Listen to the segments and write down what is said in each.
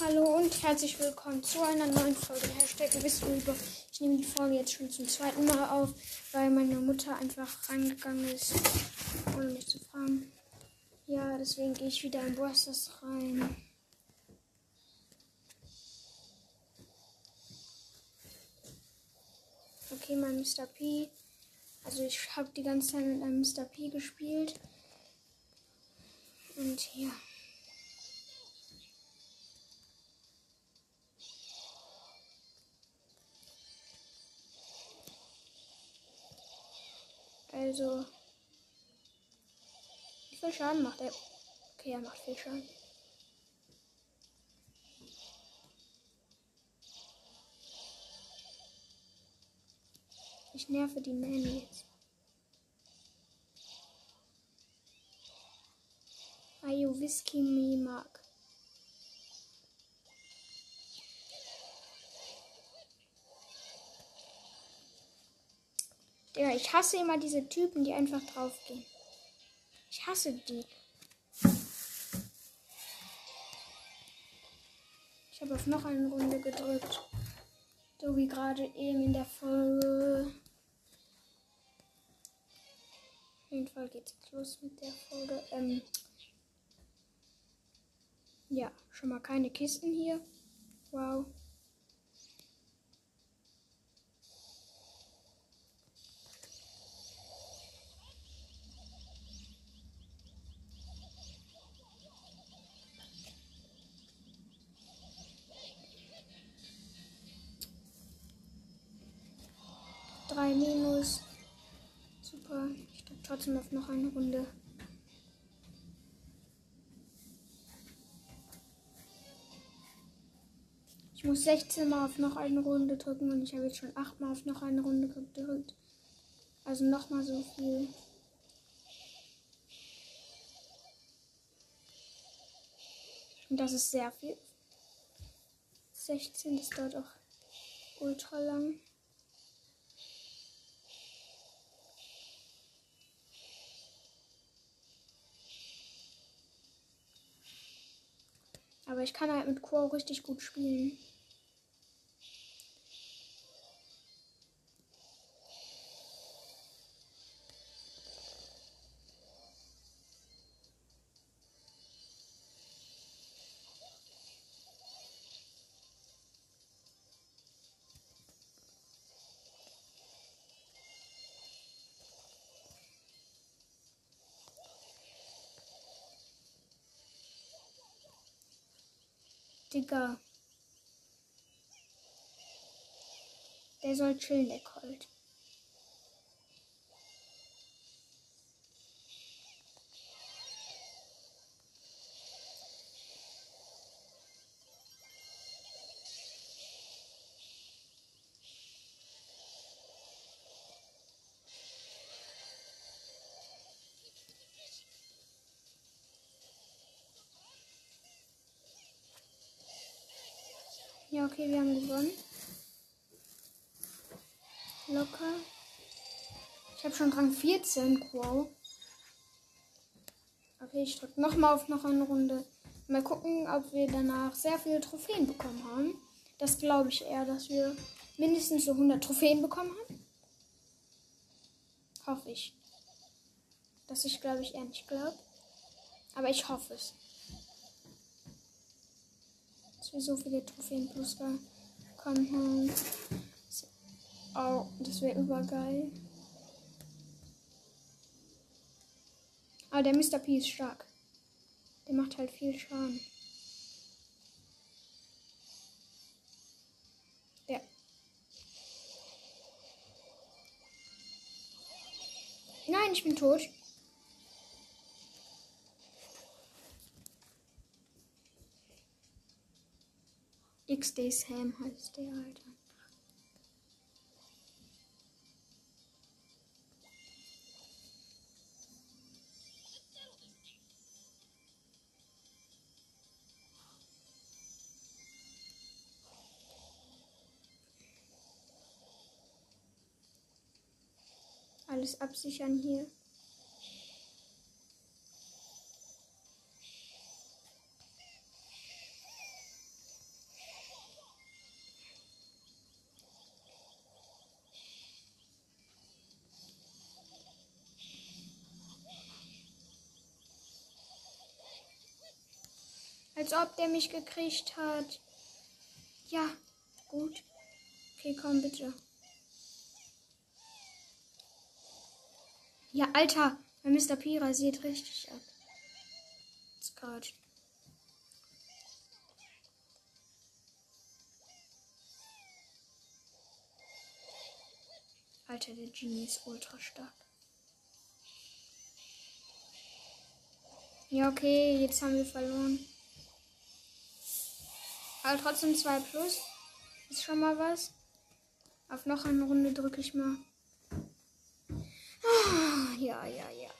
Hallo und herzlich willkommen zu einer neuen Folge Hashtag Wissensüber. Ich nehme die Folge jetzt schon zum zweiten Mal auf, weil meine Mutter einfach reingegangen ist, ohne mich zu fragen. Ja, deswegen gehe ich wieder in Brawlstars rein. Okay, mein Mr. P. Also ich habe die ganze Zeit mit einem Mr. P gespielt. Und ja. Also. Wie viel Schaden macht er? Okay, er macht viel Schaden. Ich nerve die Nanny jetzt. Ayo Whisky Me Mark. Digga, ich hasse immer diese Typen, die einfach draufgehen. Ich hasse die. Ich habe auf noch eine Runde gedrückt. So wie gerade eben in der Folge. Auf jeden Fall geht's jetzt los mit der Folge. Ähm ja, schon mal keine Kisten hier. Wow. Trotzdem auf noch eine Runde. Ich muss 16 Mal auf noch eine Runde drücken und ich habe jetzt schon 8 Mal auf noch eine Runde gedrückt. Also nochmal so viel. Und das ist sehr viel. 16, das dauert auch ultra lang. Aber ich kann halt mit Quo richtig gut spielen. Digga. Der soll chillen, der Colt. Ja, okay, wir haben gewonnen. Locker. Ich habe schon Rang 14, wow. Okay, ich drücke nochmal auf noch eine Runde. Mal gucken, ob wir danach sehr viele Trophäen bekommen haben. Das glaube ich eher, dass wir mindestens so 100 Trophäen bekommen haben. Hoffe ich. Dass ich glaube ich eher nicht glaube. Aber ich hoffe es so viele Trophäen plus bekommen Oh, das wäre übergeil. Aber der Mr. P ist stark. Der macht halt viel Schaden. Nein, ich bin tot. XD Sam heißt der, Alter. Alles absichern hier. Als ob der mich gekriegt hat. Ja, gut. Okay, komm bitte. Ja, Alter, mein Mr. P rasiert richtig ab. Jetzt gerade. Alter, der Genie ist ultra stark. Ja, okay, jetzt haben wir verloren. Aber trotzdem 2 plus. Ist schon mal was. Auf noch eine Runde drücke ich mal. Ah, ja, ja, ja.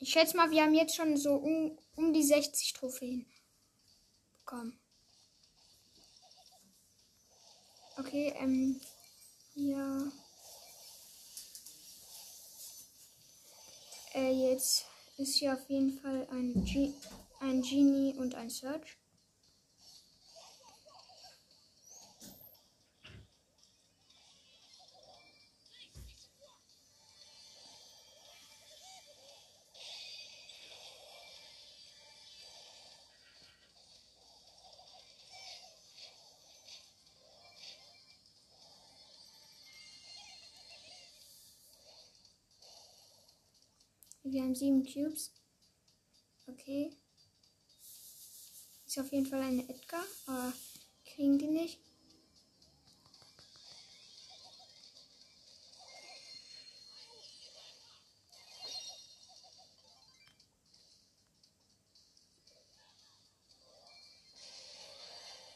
Ich schätze mal, wir haben jetzt schon so um, um die 60 Trophäen bekommen. Okay, ähm, ja. Äh, jetzt ist hier auf jeden Fall ein, G ein Genie und ein Search. Wir haben sieben Cubes. Okay. Ist auf jeden Fall eine Edgar, aber kriegen die nicht.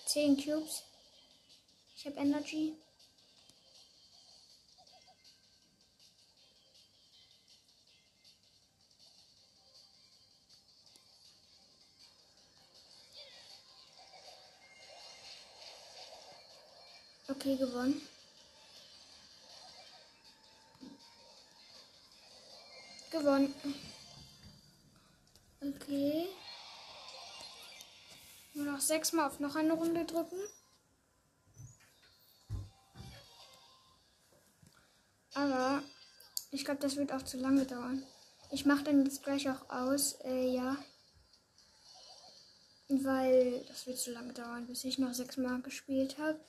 Zehn Cubes. Ich habe Energy. Okay, gewonnen. Gewonnen. Okay. Nur noch sechsmal auf noch eine Runde drücken. Aber ich glaube, das wird auch zu lange dauern. Ich mache dann jetzt gleich auch aus. Äh, ja. Weil das wird zu lange dauern, bis ich noch sechsmal gespielt habe.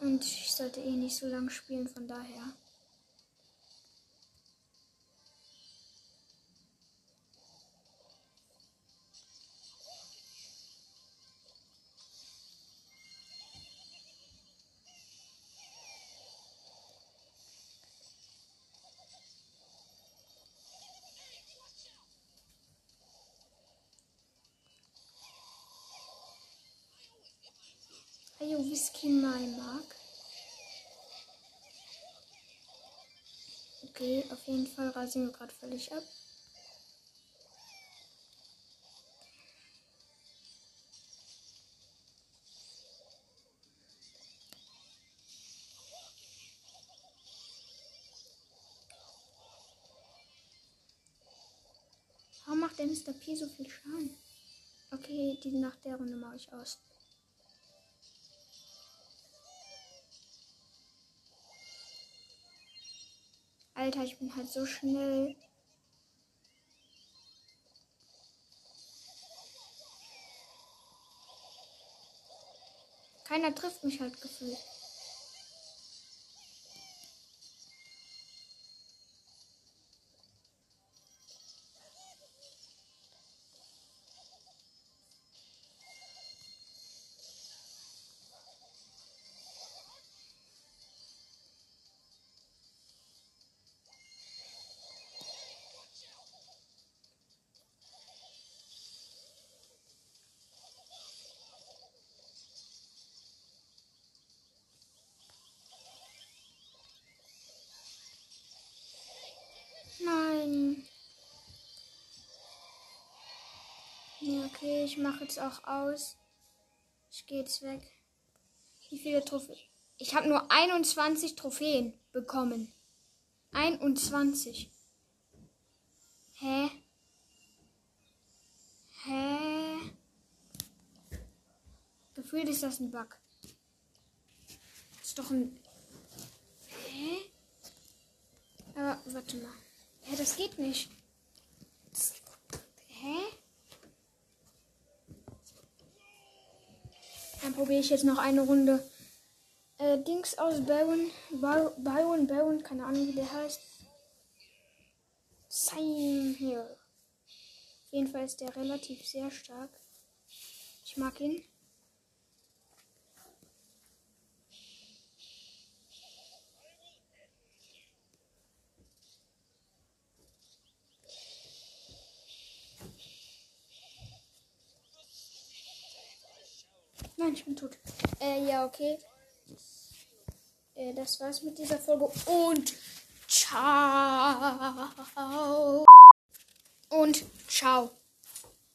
Und ich sollte eh nicht so lange spielen, von daher. Ayo, Whisky My Mark. Okay, auf jeden Fall rasieren wir gerade völlig ab. Warum macht der Mr. P so viel Schaden? Okay, die nach der Runde mache ich aus. Alter, ich bin halt so schnell. Keiner trifft mich halt gefühlt. Ich mache jetzt auch aus. Ich gehe jetzt weg. Wie viele Trophäen? Ich habe nur 21 Trophäen bekommen. 21. Hä? Hä? Gefühlt ist das ein Bug. ist doch ein. Hä? Aber warte mal. Ja, das geht nicht. Hä? Dann probiere ich jetzt noch eine Runde äh, Dings aus Baron. Bar Byron, Baron, keine Ahnung wie der heißt. Sign hier. Auf jeden Fall ist der relativ sehr stark. Ich mag ihn. Nein, ich bin tot. Äh, ja, okay. Äh, das war's mit dieser Folge und ciao. Und ciao.